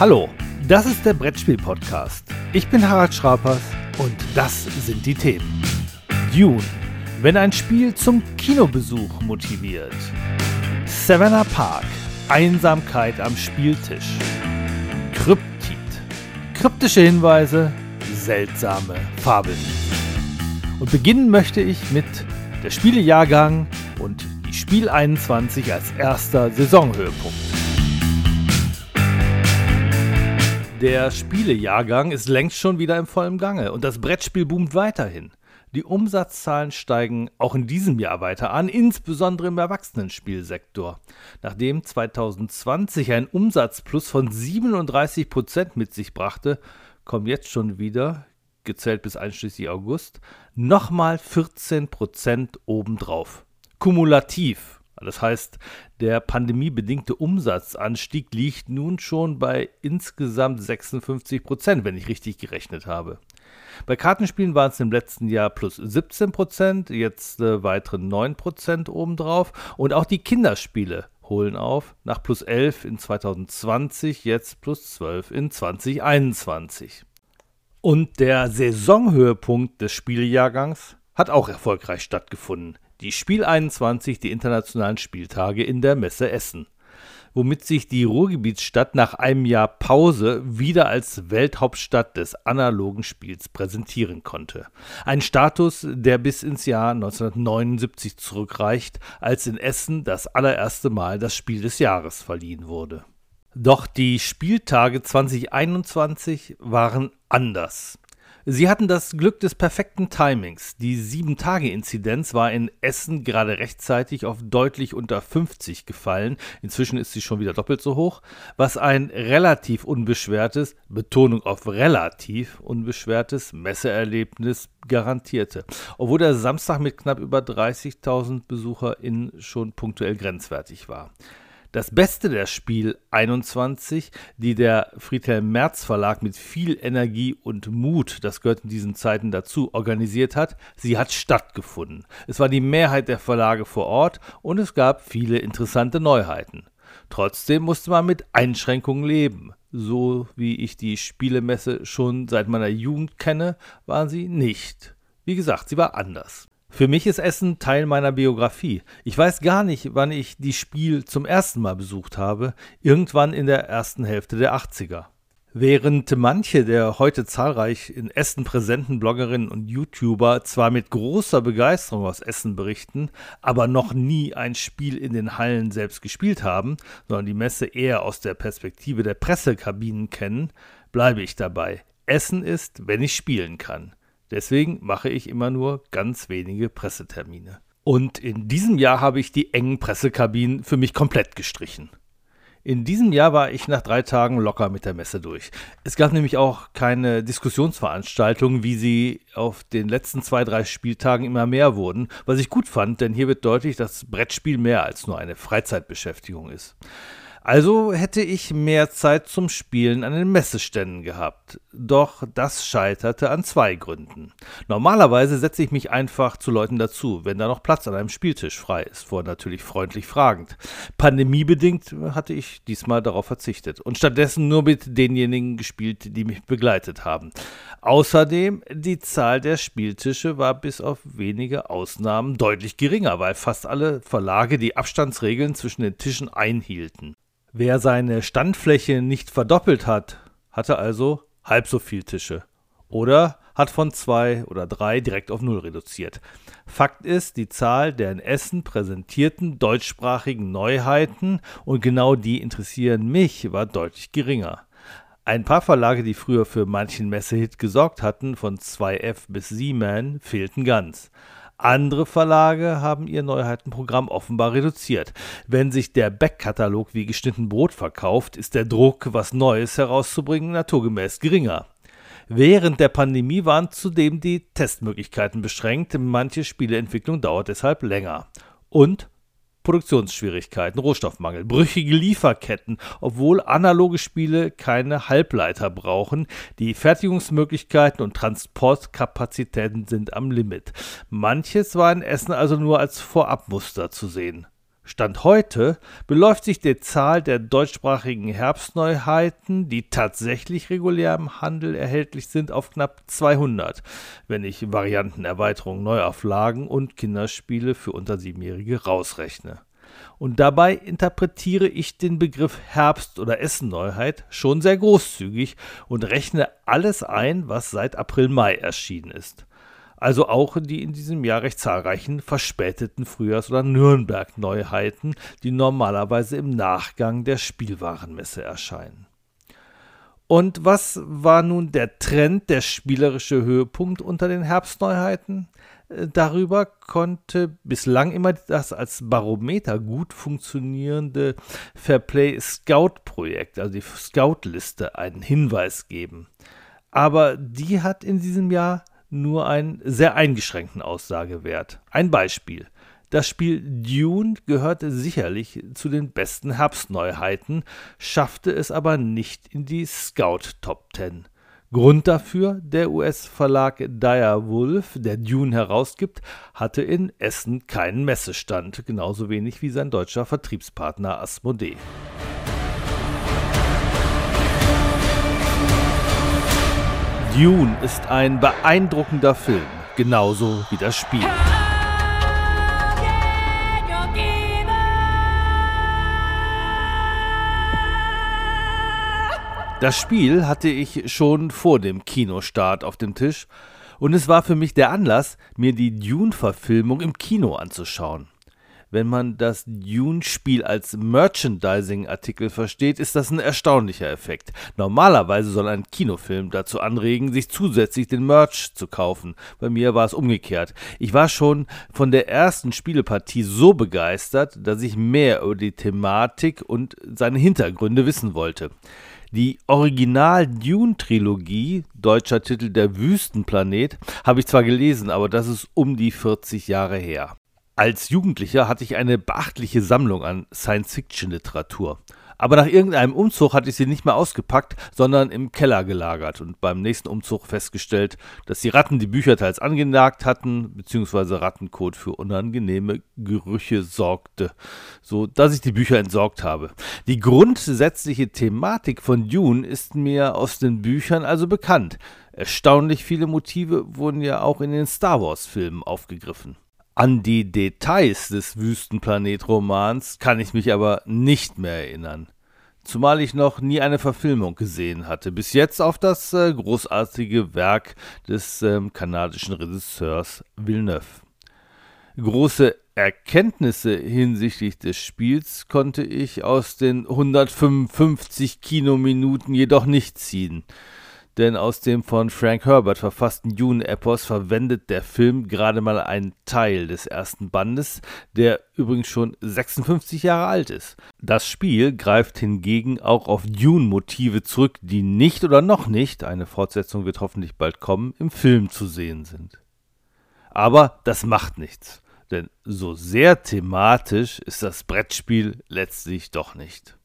Hallo, das ist der Brettspiel-Podcast. Ich bin Harald Schrapers und das sind die Themen. Dune, wenn ein Spiel zum Kinobesuch motiviert. Savannah Park, Einsamkeit am Spieltisch. Kryptid, kryptische Hinweise, seltsame Fabeln. Und beginnen möchte ich mit der Spielejahrgang und die Spiel 21 als erster Saisonhöhepunkt. Der Spielejahrgang ist längst schon wieder im vollen Gange und das Brettspiel boomt weiterhin. Die Umsatzzahlen steigen auch in diesem Jahr weiter an, insbesondere im Erwachsenenspielsektor. Nachdem 2020 ein Umsatzplus von 37 Prozent mit sich brachte, kommen jetzt schon wieder, gezählt bis einschließlich August, nochmal 14 Prozent obendrauf. Kumulativ das heißt, der pandemiebedingte Umsatzanstieg liegt nun schon bei insgesamt 56 Prozent, wenn ich richtig gerechnet habe. Bei Kartenspielen waren es im letzten Jahr plus 17 Prozent, jetzt äh, weitere 9 Prozent obendrauf. Und auch die Kinderspiele holen auf, nach plus 11 in 2020, jetzt plus 12 in 2021. Und der Saisonhöhepunkt des Spieljahrgangs hat auch erfolgreich stattgefunden die Spiel 21, die internationalen Spieltage in der Messe Essen, womit sich die Ruhrgebietsstadt nach einem Jahr Pause wieder als Welthauptstadt des analogen Spiels präsentieren konnte. Ein Status, der bis ins Jahr 1979 zurückreicht, als in Essen das allererste Mal das Spiel des Jahres verliehen wurde. Doch die Spieltage 2021 waren anders. Sie hatten das Glück des perfekten Timings. Die 7-Tage-Inzidenz war in Essen gerade rechtzeitig auf deutlich unter 50 gefallen. Inzwischen ist sie schon wieder doppelt so hoch, was ein relativ unbeschwertes, Betonung auf relativ unbeschwertes Messeerlebnis garantierte. Obwohl der Samstag mit knapp über 30.000 BesucherInnen schon punktuell grenzwertig war. Das Beste der Spiel 21, die der Friedhelm Merz Verlag mit viel Energie und Mut, das gehört in diesen Zeiten dazu, organisiert hat, sie hat stattgefunden. Es war die Mehrheit der Verlage vor Ort und es gab viele interessante Neuheiten. Trotzdem musste man mit Einschränkungen leben. So wie ich die Spielemesse schon seit meiner Jugend kenne, war sie nicht. Wie gesagt, sie war anders. Für mich ist Essen Teil meiner Biografie. Ich weiß gar nicht, wann ich die Spiel zum ersten Mal besucht habe, irgendwann in der ersten Hälfte der 80er. Während manche der heute zahlreich in Essen präsenten Bloggerinnen und YouTuber zwar mit großer Begeisterung aus Essen berichten, aber noch nie ein Spiel in den Hallen selbst gespielt haben, sondern die Messe eher aus der Perspektive der Pressekabinen kennen, bleibe ich dabei. Essen ist, wenn ich spielen kann. Deswegen mache ich immer nur ganz wenige Pressetermine. Und in diesem Jahr habe ich die engen Pressekabinen für mich komplett gestrichen. In diesem Jahr war ich nach drei Tagen locker mit der Messe durch. Es gab nämlich auch keine Diskussionsveranstaltungen, wie sie auf den letzten zwei, drei Spieltagen immer mehr wurden, was ich gut fand, denn hier wird deutlich, dass Brettspiel mehr als nur eine Freizeitbeschäftigung ist. Also hätte ich mehr Zeit zum Spielen an den Messeständen gehabt. Doch das scheiterte an zwei Gründen. Normalerweise setze ich mich einfach zu Leuten dazu, wenn da noch Platz an einem Spieltisch frei ist, vor natürlich freundlich fragend. Pandemiebedingt hatte ich diesmal darauf verzichtet und stattdessen nur mit denjenigen gespielt, die mich begleitet haben. Außerdem, die Zahl der Spieltische war bis auf wenige Ausnahmen deutlich geringer, weil fast alle Verlage die Abstandsregeln zwischen den Tischen einhielten. Wer seine Standfläche nicht verdoppelt hat, hatte also halb so viel Tische. Oder hat von zwei oder drei direkt auf null reduziert. Fakt ist, die Zahl der in Essen präsentierten deutschsprachigen Neuheiten, und genau die interessieren mich, war deutlich geringer. Ein paar Verlage, die früher für manchen Messehit gesorgt hatten, von 2F bis Seaman, fehlten ganz. Andere Verlage haben ihr Neuheitenprogramm offenbar reduziert. Wenn sich der Backkatalog wie geschnitten Brot verkauft, ist der Druck, was Neues herauszubringen, naturgemäß geringer. Während der Pandemie waren zudem die Testmöglichkeiten beschränkt, manche Spieleentwicklung dauert deshalb länger. Und Produktionsschwierigkeiten, Rohstoffmangel, brüchige Lieferketten, obwohl analoge Spiele keine Halbleiter brauchen. Die Fertigungsmöglichkeiten und Transportkapazitäten sind am Limit. Manches war in Essen also nur als Vorabmuster zu sehen. Stand heute beläuft sich die Zahl der deutschsprachigen Herbstneuheiten, die tatsächlich regulär im Handel erhältlich sind, auf knapp 200, wenn ich Varianten, Erweiterungen, Neuauflagen und Kinderspiele für unter Siebenjährige rausrechne. Und dabei interpretiere ich den Begriff Herbst- oder Essenneuheit schon sehr großzügig und rechne alles ein, was seit April-Mai erschienen ist also auch die in diesem Jahr recht zahlreichen verspäteten Frühjahrs- oder Nürnberg-Neuheiten, die normalerweise im Nachgang der Spielwarenmesse erscheinen. Und was war nun der Trend, der spielerische Höhepunkt unter den Herbstneuheiten? Äh, darüber konnte bislang immer das als Barometer gut funktionierende Fairplay Scout Projekt, also die Scout-Liste, einen Hinweis geben. Aber die hat in diesem Jahr nur einen sehr eingeschränkten Aussagewert. Ein Beispiel. Das Spiel Dune gehörte sicherlich zu den besten Herbstneuheiten, schaffte es aber nicht in die Scout Top 10. Grund dafür, der US-Verlag Dire Wolf, der Dune herausgibt, hatte in Essen keinen Messestand, genauso wenig wie sein deutscher Vertriebspartner Asmodee. Dune ist ein beeindruckender Film, genauso wie das Spiel. Das Spiel hatte ich schon vor dem Kinostart auf dem Tisch und es war für mich der Anlass, mir die Dune-Verfilmung im Kino anzuschauen. Wenn man das Dune-Spiel als Merchandising-Artikel versteht, ist das ein erstaunlicher Effekt. Normalerweise soll ein Kinofilm dazu anregen, sich zusätzlich den Merch zu kaufen. Bei mir war es umgekehrt. Ich war schon von der ersten Spielepartie so begeistert, dass ich mehr über die Thematik und seine Hintergründe wissen wollte. Die Original-Dune-Trilogie, deutscher Titel Der Wüstenplanet, habe ich zwar gelesen, aber das ist um die 40 Jahre her. Als Jugendlicher hatte ich eine beachtliche Sammlung an Science-Fiction-Literatur. Aber nach irgendeinem Umzug hatte ich sie nicht mehr ausgepackt, sondern im Keller gelagert und beim nächsten Umzug festgestellt, dass die Ratten die Bücher teils angenagt hatten, beziehungsweise Rattenkot für unangenehme Gerüche sorgte, so dass ich die Bücher entsorgt habe. Die grundsätzliche Thematik von Dune ist mir aus den Büchern also bekannt. Erstaunlich viele Motive wurden ja auch in den Star Wars-Filmen aufgegriffen. An die Details des Wüstenplanet-Romans kann ich mich aber nicht mehr erinnern. Zumal ich noch nie eine Verfilmung gesehen hatte, bis jetzt auf das äh, großartige Werk des äh, kanadischen Regisseurs Villeneuve. Große Erkenntnisse hinsichtlich des Spiels konnte ich aus den 155 Kinominuten jedoch nicht ziehen denn aus dem von Frank Herbert verfassten Dune-Epos verwendet der Film gerade mal einen Teil des ersten Bandes, der übrigens schon 56 Jahre alt ist. Das Spiel greift hingegen auch auf Dune-Motive zurück, die nicht oder noch nicht, eine Fortsetzung wird hoffentlich bald kommen, im Film zu sehen sind. Aber das macht nichts, denn so sehr thematisch ist das Brettspiel letztlich doch nicht.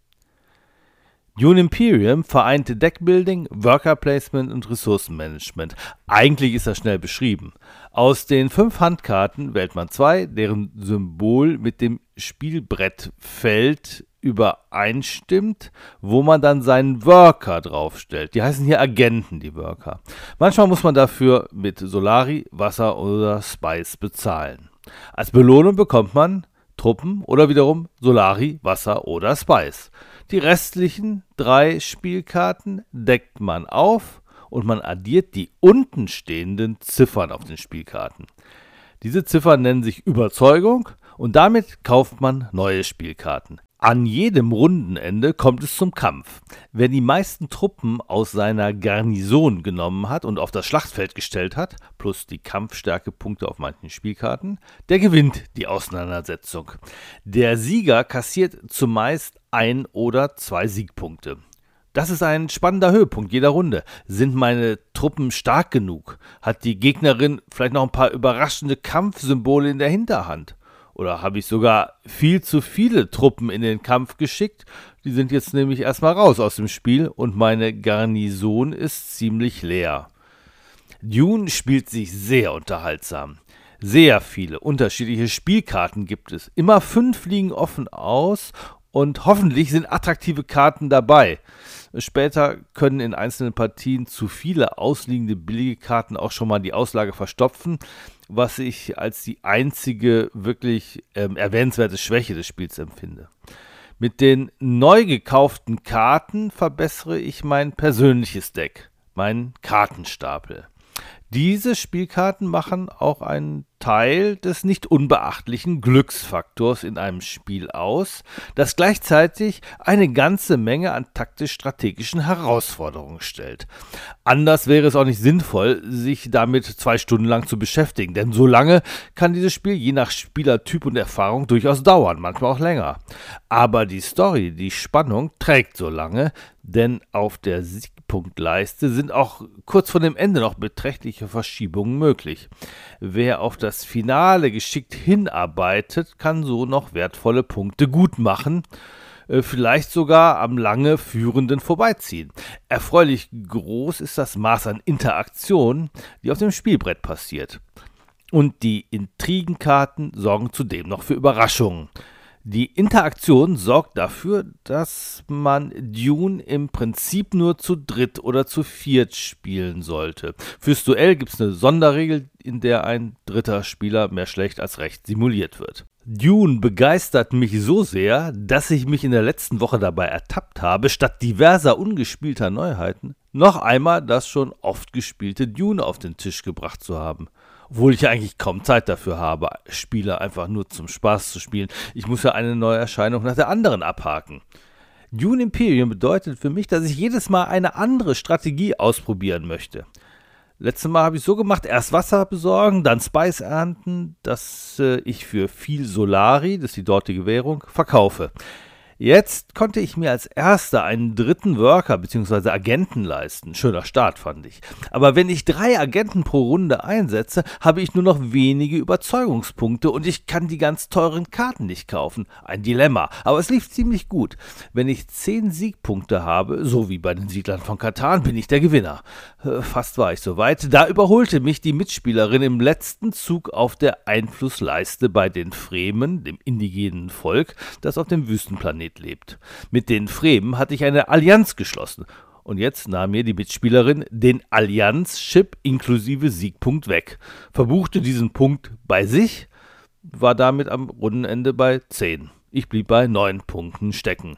Dune Imperium vereinte Deckbuilding, Worker Placement und Ressourcenmanagement. Eigentlich ist das schnell beschrieben. Aus den fünf Handkarten wählt man zwei, deren Symbol mit dem Spielbrettfeld übereinstimmt, wo man dann seinen Worker draufstellt. Die heißen hier Agenten, die Worker. Manchmal muss man dafür mit Solari, Wasser oder Spice bezahlen. Als Belohnung bekommt man Truppen oder wiederum Solari, Wasser oder Spice. Die restlichen drei Spielkarten deckt man auf und man addiert die unten stehenden Ziffern auf den Spielkarten. Diese Ziffern nennen sich Überzeugung und damit kauft man neue Spielkarten. An jedem Rundenende kommt es zum Kampf. Wer die meisten Truppen aus seiner Garnison genommen hat und auf das Schlachtfeld gestellt hat, plus die Kampfstärkepunkte auf manchen Spielkarten, der gewinnt die Auseinandersetzung. Der Sieger kassiert zumeist ein oder zwei Siegpunkte. Das ist ein spannender Höhepunkt jeder Runde. Sind meine Truppen stark genug? Hat die Gegnerin vielleicht noch ein paar überraschende Kampfsymbole in der Hinterhand? Oder habe ich sogar viel zu viele Truppen in den Kampf geschickt? Die sind jetzt nämlich erstmal raus aus dem Spiel und meine Garnison ist ziemlich leer. Dune spielt sich sehr unterhaltsam. Sehr viele unterschiedliche Spielkarten gibt es. Immer fünf liegen offen aus und hoffentlich sind attraktive Karten dabei. Später können in einzelnen Partien zu viele ausliegende billige Karten auch schon mal die Auslage verstopfen, was ich als die einzige wirklich ähm, erwähnenswerte Schwäche des Spiels empfinde. Mit den neu gekauften Karten verbessere ich mein persönliches Deck, meinen Kartenstapel. Diese Spielkarten machen auch einen Teil des nicht unbeachtlichen Glücksfaktors in einem Spiel aus, das gleichzeitig eine ganze Menge an taktisch-strategischen Herausforderungen stellt. Anders wäre es auch nicht sinnvoll, sich damit zwei Stunden lang zu beschäftigen, denn so lange kann dieses Spiel je nach Spielertyp und Erfahrung durchaus dauern, manchmal auch länger. Aber die Story, die Spannung trägt so lange, denn auf der Siegpunktleiste sind auch kurz vor dem Ende noch beträchtliche Verschiebungen möglich. Wer auf das das Finale geschickt hinarbeitet, kann so noch wertvolle Punkte gut machen, äh, vielleicht sogar am lange Führenden vorbeiziehen. Erfreulich groß ist das Maß an Interaktion, die auf dem Spielbrett passiert. Und die Intrigenkarten sorgen zudem noch für Überraschungen. Die Interaktion sorgt dafür, dass man Dune im Prinzip nur zu dritt oder zu viert spielen sollte. Fürs Duell gibt es eine Sonderregel, in der ein dritter Spieler mehr schlecht als recht simuliert wird. Dune begeistert mich so sehr, dass ich mich in der letzten Woche dabei ertappt habe, statt diverser ungespielter Neuheiten noch einmal das schon oft gespielte Dune auf den Tisch gebracht zu haben obwohl ich eigentlich kaum Zeit dafür habe, Spiele einfach nur zum Spaß zu spielen. Ich muss ja eine neue Erscheinung nach der anderen abhaken. Dune Imperium bedeutet für mich, dass ich jedes Mal eine andere Strategie ausprobieren möchte. Letztes Mal habe ich so gemacht, erst Wasser besorgen, dann Spice ernten, dass äh, ich für viel Solari, das ist die dortige Währung, verkaufe. Jetzt konnte ich mir als erster einen dritten Worker bzw. Agenten leisten. Schöner Start, fand ich. Aber wenn ich drei Agenten pro Runde einsetze, habe ich nur noch wenige Überzeugungspunkte und ich kann die ganz teuren Karten nicht kaufen. Ein Dilemma. Aber es lief ziemlich gut. Wenn ich zehn Siegpunkte habe, so wie bei den Siedlern von Katan, bin ich der Gewinner. Äh, fast war ich soweit. Da überholte mich die Mitspielerin im letzten Zug auf der Einflussleiste bei den Fremen, dem indigenen Volk, das auf dem Wüstenplaneten Planet lebt. Mit den Fremen hatte ich eine Allianz geschlossen. Und jetzt nahm mir die Mitspielerin den Allianz-Chip inklusive Siegpunkt weg, verbuchte diesen Punkt bei sich, war damit am Rundenende bei 10. Ich blieb bei 9 Punkten stecken.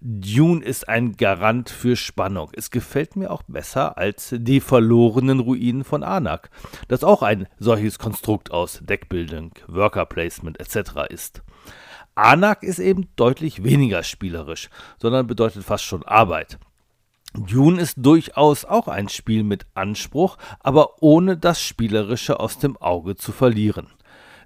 Dune ist ein Garant für Spannung. Es gefällt mir auch besser als die verlorenen Ruinen von Anak, das auch ein solches Konstrukt aus Deckbildung, Worker Placement etc. ist. Anak ist eben deutlich weniger spielerisch, sondern bedeutet fast schon Arbeit. Dune ist durchaus auch ein Spiel mit Anspruch, aber ohne das Spielerische aus dem Auge zu verlieren.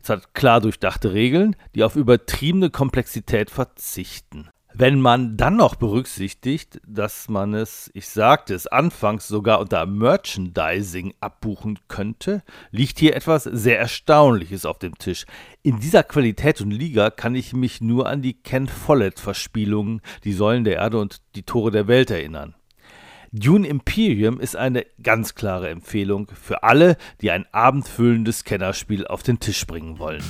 Es hat klar durchdachte Regeln, die auf übertriebene Komplexität verzichten. Wenn man dann noch berücksichtigt, dass man es, ich sagte es anfangs sogar unter Merchandising abbuchen könnte, liegt hier etwas sehr Erstaunliches auf dem Tisch. In dieser Qualität und Liga kann ich mich nur an die Ken Follett-Verspielungen, die Säulen der Erde und die Tore der Welt erinnern. Dune Imperium ist eine ganz klare Empfehlung für alle, die ein abendfüllendes Kennerspiel auf den Tisch bringen wollen.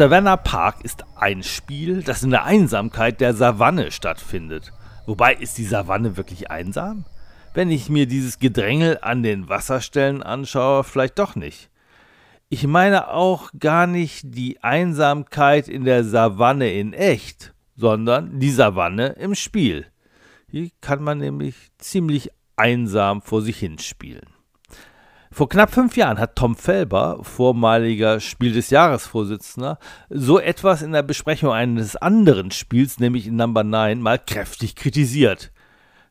Savannah Park ist ein Spiel, das in der Einsamkeit der Savanne stattfindet. Wobei ist die Savanne wirklich einsam? Wenn ich mir dieses Gedrängel an den Wasserstellen anschaue, vielleicht doch nicht. Ich meine auch gar nicht die Einsamkeit in der Savanne in echt, sondern die Savanne im Spiel. Hier kann man nämlich ziemlich einsam vor sich hinspielen. Vor knapp fünf Jahren hat Tom Felber, vormaliger Spiel des Jahres Vorsitzender, so etwas in der Besprechung eines anderen Spiels, nämlich in Number 9, mal kräftig kritisiert.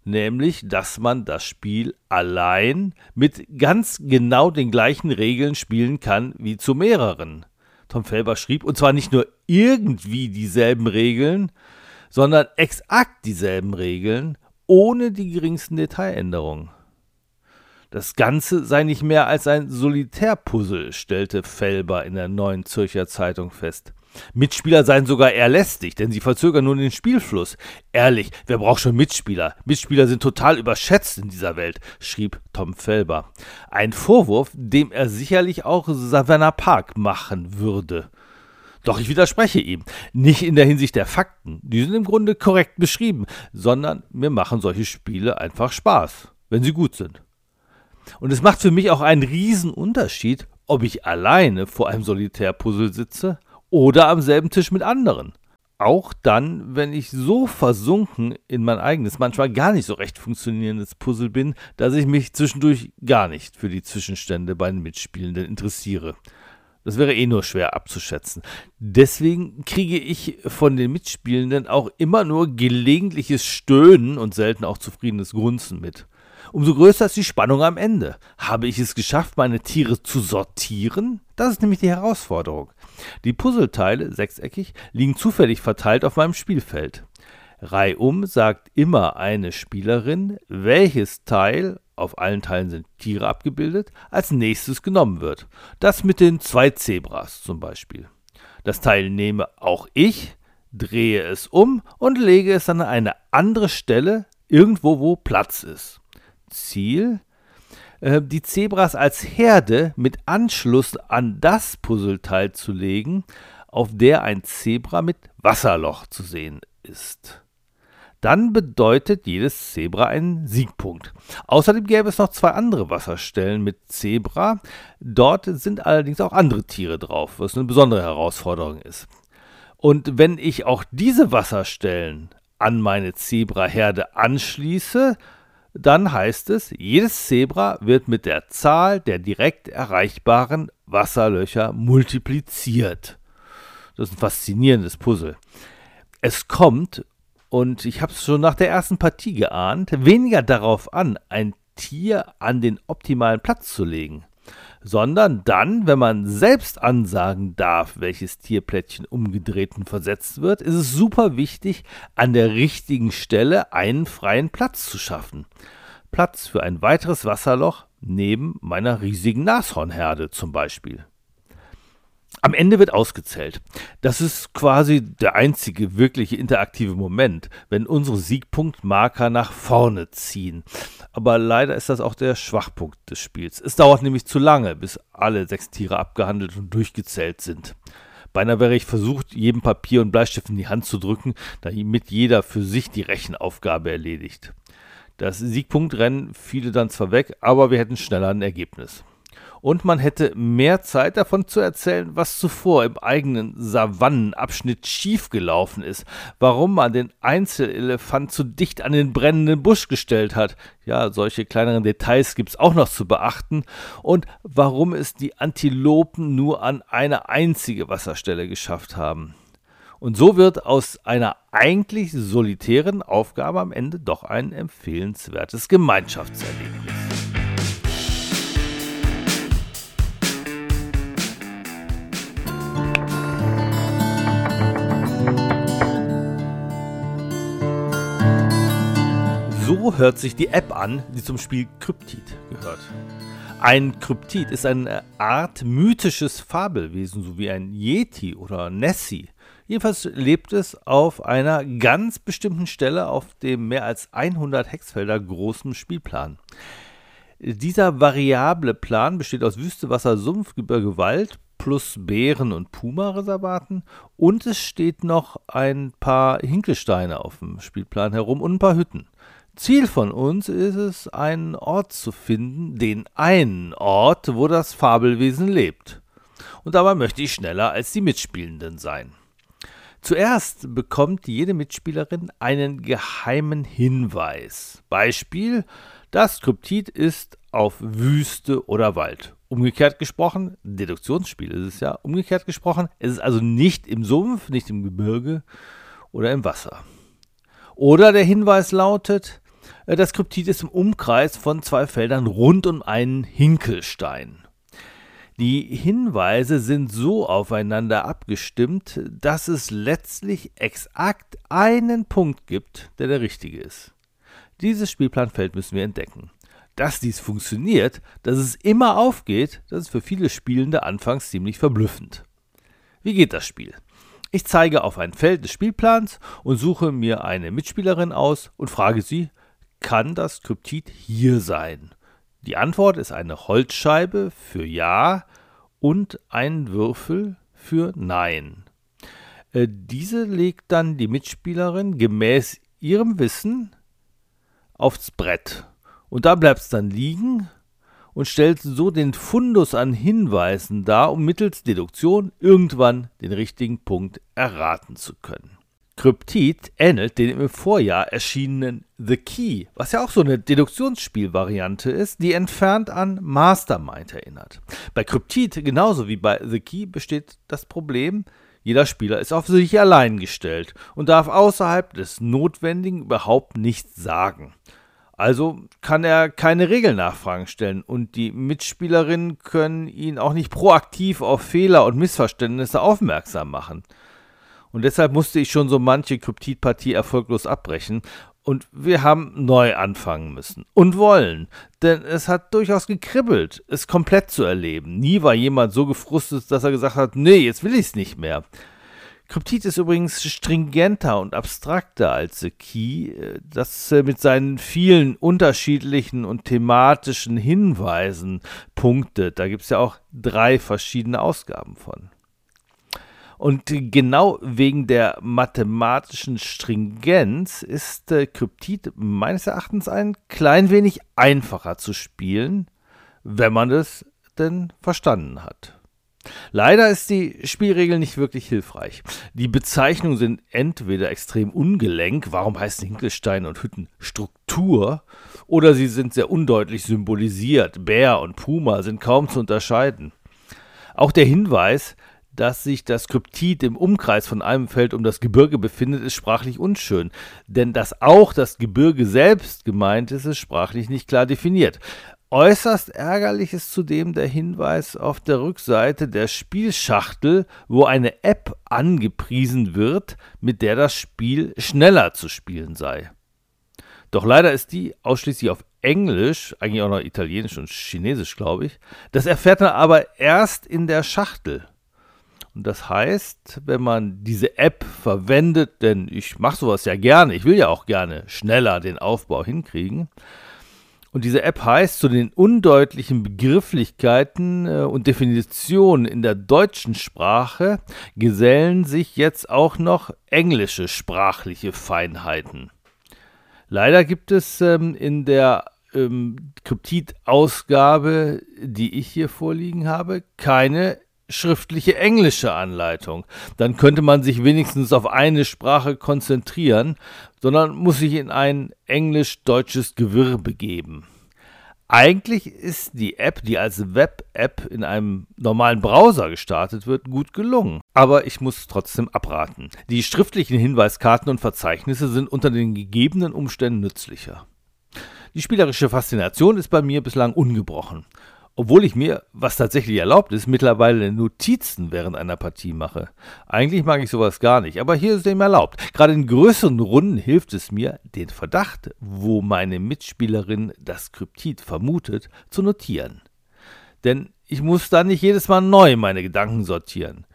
Nämlich, dass man das Spiel allein mit ganz genau den gleichen Regeln spielen kann wie zu mehreren. Tom Felber schrieb, und zwar nicht nur irgendwie dieselben Regeln, sondern exakt dieselben Regeln, ohne die geringsten Detailänderungen. Das Ganze sei nicht mehr als ein Solitärpuzzle, stellte Felber in der Neuen Zürcher Zeitung fest. Mitspieler seien sogar eher lästig, denn sie verzögern nur den Spielfluss. Ehrlich, wer braucht schon Mitspieler? Mitspieler sind total überschätzt in dieser Welt, schrieb Tom Felber. Ein Vorwurf, dem er sicherlich auch Savannah Park machen würde. Doch ich widerspreche ihm. Nicht in der Hinsicht der Fakten, die sind im Grunde korrekt beschrieben, sondern mir machen solche Spiele einfach Spaß, wenn sie gut sind. Und es macht für mich auch einen riesen Unterschied, ob ich alleine vor einem Solitärpuzzle sitze oder am selben Tisch mit anderen. Auch dann, wenn ich so versunken in mein eigenes, manchmal gar nicht so recht funktionierendes Puzzle bin, dass ich mich zwischendurch gar nicht für die Zwischenstände bei den Mitspielenden interessiere. Das wäre eh nur schwer abzuschätzen. Deswegen kriege ich von den Mitspielenden auch immer nur gelegentliches Stöhnen und selten auch zufriedenes Grunzen mit. Umso größer ist die Spannung am Ende. Habe ich es geschafft, meine Tiere zu sortieren? Das ist nämlich die Herausforderung. Die Puzzleteile, sechseckig, liegen zufällig verteilt auf meinem Spielfeld. Reihum sagt immer eine Spielerin, welches Teil, auf allen Teilen sind Tiere abgebildet, als nächstes genommen wird. Das mit den zwei Zebras zum Beispiel. Das Teil nehme auch ich, drehe es um und lege es an eine andere Stelle, irgendwo wo Platz ist. Ziel, äh, die Zebras als Herde mit Anschluss an das Puzzleteil zu legen, auf der ein Zebra mit Wasserloch zu sehen ist. Dann bedeutet jedes Zebra einen Siegpunkt. Außerdem gäbe es noch zwei andere Wasserstellen mit Zebra. Dort sind allerdings auch andere Tiere drauf, was eine besondere Herausforderung ist. Und wenn ich auch diese Wasserstellen an meine Zebraherde anschließe, dann heißt es, jedes Zebra wird mit der Zahl der direkt erreichbaren Wasserlöcher multipliziert. Das ist ein faszinierendes Puzzle. Es kommt, und ich habe es schon nach der ersten Partie geahnt, weniger darauf an, ein Tier an den optimalen Platz zu legen sondern dann, wenn man selbst ansagen darf, welches Tierplättchen umgedreht und versetzt wird, ist es super wichtig, an der richtigen Stelle einen freien Platz zu schaffen. Platz für ein weiteres Wasserloch neben meiner riesigen Nashornherde zum Beispiel. Am Ende wird ausgezählt. Das ist quasi der einzige wirkliche interaktive Moment, wenn unsere Siegpunktmarker nach vorne ziehen. Aber leider ist das auch der Schwachpunkt des Spiels. Es dauert nämlich zu lange, bis alle sechs Tiere abgehandelt und durchgezählt sind. Beinahe wäre ich versucht, jedem Papier und Bleistift in die Hand zu drücken, damit jeder für sich die Rechenaufgabe erledigt. Das Siegpunktrennen fiele dann zwar weg, aber wir hätten schneller ein Ergebnis und man hätte mehr Zeit davon zu erzählen, was zuvor im eigenen Savannenabschnitt schiefgelaufen ist, warum man den Einzelelefant zu dicht an den brennenden Busch gestellt hat. Ja, solche kleineren Details gibt es auch noch zu beachten und warum es die Antilopen nur an eine einzige Wasserstelle geschafft haben. Und so wird aus einer eigentlich solitären Aufgabe am Ende doch ein empfehlenswertes Gemeinschaftserlebnis. Hört sich die App an, die zum Spiel Kryptid gehört. Ein Kryptid ist eine Art mythisches Fabelwesen, so wie ein Yeti oder Nessie. Jedenfalls lebt es auf einer ganz bestimmten Stelle auf dem mehr als 100 Hexfelder großen Spielplan. Dieser variable Plan besteht aus Wüste, Wasser, Sumpf, Gebirge, Wald plus Bären- und Puma-Reservaten und es steht noch ein paar Hinkelsteine auf dem Spielplan herum und ein paar Hütten. Ziel von uns ist es, einen Ort zu finden, den einen Ort, wo das Fabelwesen lebt. Und dabei möchte ich schneller als die Mitspielenden sein. Zuerst bekommt jede Mitspielerin einen geheimen Hinweis. Beispiel, das Kryptid ist auf Wüste oder Wald. Umgekehrt gesprochen, Deduktionsspiel ist es ja, umgekehrt gesprochen, es ist also nicht im Sumpf, nicht im Gebirge oder im Wasser. Oder der Hinweis lautet, das Kryptid ist im Umkreis von zwei Feldern rund um einen Hinkelstein. Die Hinweise sind so aufeinander abgestimmt, dass es letztlich exakt einen Punkt gibt, der der richtige ist. Dieses Spielplanfeld müssen wir entdecken. dass dies funktioniert, dass es immer aufgeht, das ist für viele Spielende anfangs ziemlich verblüffend. Wie geht das Spiel? Ich zeige auf ein Feld des Spielplans und suche mir eine Mitspielerin aus und frage sie, kann das Kryptid hier sein? Die Antwort ist eine Holzscheibe für Ja und ein Würfel für Nein. Äh, diese legt dann die Mitspielerin gemäß ihrem Wissen aufs Brett. Und da bleibt es dann liegen und stellt so den Fundus an Hinweisen dar, um mittels Deduktion irgendwann den richtigen Punkt erraten zu können. Kryptid ähnelt dem im Vorjahr erschienenen The Key, was ja auch so eine Deduktionsspielvariante ist, die entfernt an Mastermind erinnert. Bei Kryptid genauso wie bei The Key besteht das Problem, jeder Spieler ist auf sich allein gestellt und darf außerhalb des Notwendigen überhaupt nichts sagen. Also kann er keine Regelnachfragen stellen und die Mitspielerinnen können ihn auch nicht proaktiv auf Fehler und Missverständnisse aufmerksam machen. Und deshalb musste ich schon so manche Kryptidpartie erfolglos abbrechen und wir haben neu anfangen müssen und wollen, denn es hat durchaus gekribbelt, es komplett zu erleben. Nie war jemand so gefrustet, dass er gesagt hat, nee, jetzt will ich es nicht mehr. Kryptid ist übrigens stringenter und abstrakter als The Key, äh, das äh, mit seinen vielen unterschiedlichen und thematischen Hinweisen punktet. Da gibt es ja auch drei verschiedene Ausgaben von. Und genau wegen der mathematischen Stringenz ist äh, Kryptid meines Erachtens ein klein wenig einfacher zu spielen, wenn man es denn verstanden hat. Leider ist die Spielregel nicht wirklich hilfreich. Die Bezeichnungen sind entweder extrem ungelenk, warum heißen Hinkelsteine und Hütten Struktur, oder sie sind sehr undeutlich symbolisiert. Bär und Puma sind kaum zu unterscheiden. Auch der Hinweis, dass sich das Kryptid im Umkreis von einem Feld um das Gebirge befindet, ist sprachlich unschön. Denn dass auch das Gebirge selbst gemeint ist, ist sprachlich nicht klar definiert. Äußerst ärgerlich ist zudem der Hinweis auf der Rückseite der Spielschachtel, wo eine App angepriesen wird, mit der das Spiel schneller zu spielen sei. Doch leider ist die ausschließlich auf Englisch, eigentlich auch noch Italienisch und Chinesisch, glaube ich. Das erfährt man aber erst in der Schachtel. Das heißt, wenn man diese App verwendet, denn ich mache sowas ja gerne, ich will ja auch gerne schneller den Aufbau hinkriegen, und diese App heißt, zu den undeutlichen Begrifflichkeiten äh, und Definitionen in der deutschen Sprache gesellen sich jetzt auch noch englische sprachliche Feinheiten. Leider gibt es ähm, in der ähm, Kryptid-Ausgabe, die ich hier vorliegen habe, keine schriftliche englische Anleitung. Dann könnte man sich wenigstens auf eine Sprache konzentrieren, sondern muss sich in ein englisch-deutsches Gewirr begeben. Eigentlich ist die App, die als Web-App in einem normalen Browser gestartet wird, gut gelungen. Aber ich muss trotzdem abraten. Die schriftlichen Hinweiskarten und Verzeichnisse sind unter den gegebenen Umständen nützlicher. Die spielerische Faszination ist bei mir bislang ungebrochen obwohl ich mir, was tatsächlich erlaubt ist, mittlerweile Notizen während einer Partie mache. Eigentlich mag ich sowas gar nicht, aber hier ist es eben erlaubt. Gerade in größeren Runden hilft es mir, den Verdacht, wo meine Mitspielerin das Kryptid vermutet, zu notieren. Denn ich muss dann nicht jedes Mal neu meine Gedanken sortieren.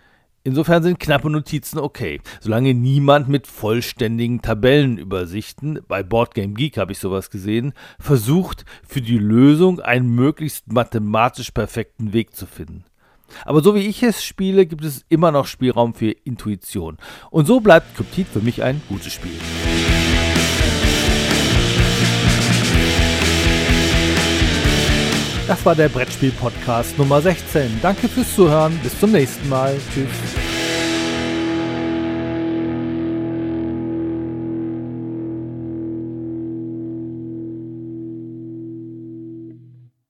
Insofern sind knappe Notizen okay, solange niemand mit vollständigen Tabellenübersichten, bei Boardgame Geek habe ich sowas gesehen, versucht, für die Lösung einen möglichst mathematisch perfekten Weg zu finden. Aber so wie ich es spiele, gibt es immer noch Spielraum für Intuition. Und so bleibt Kryptid für mich ein gutes Spiel. Das war der Brettspiel-Podcast Nummer 16. Danke fürs Zuhören. Bis zum nächsten Mal. Tschüss.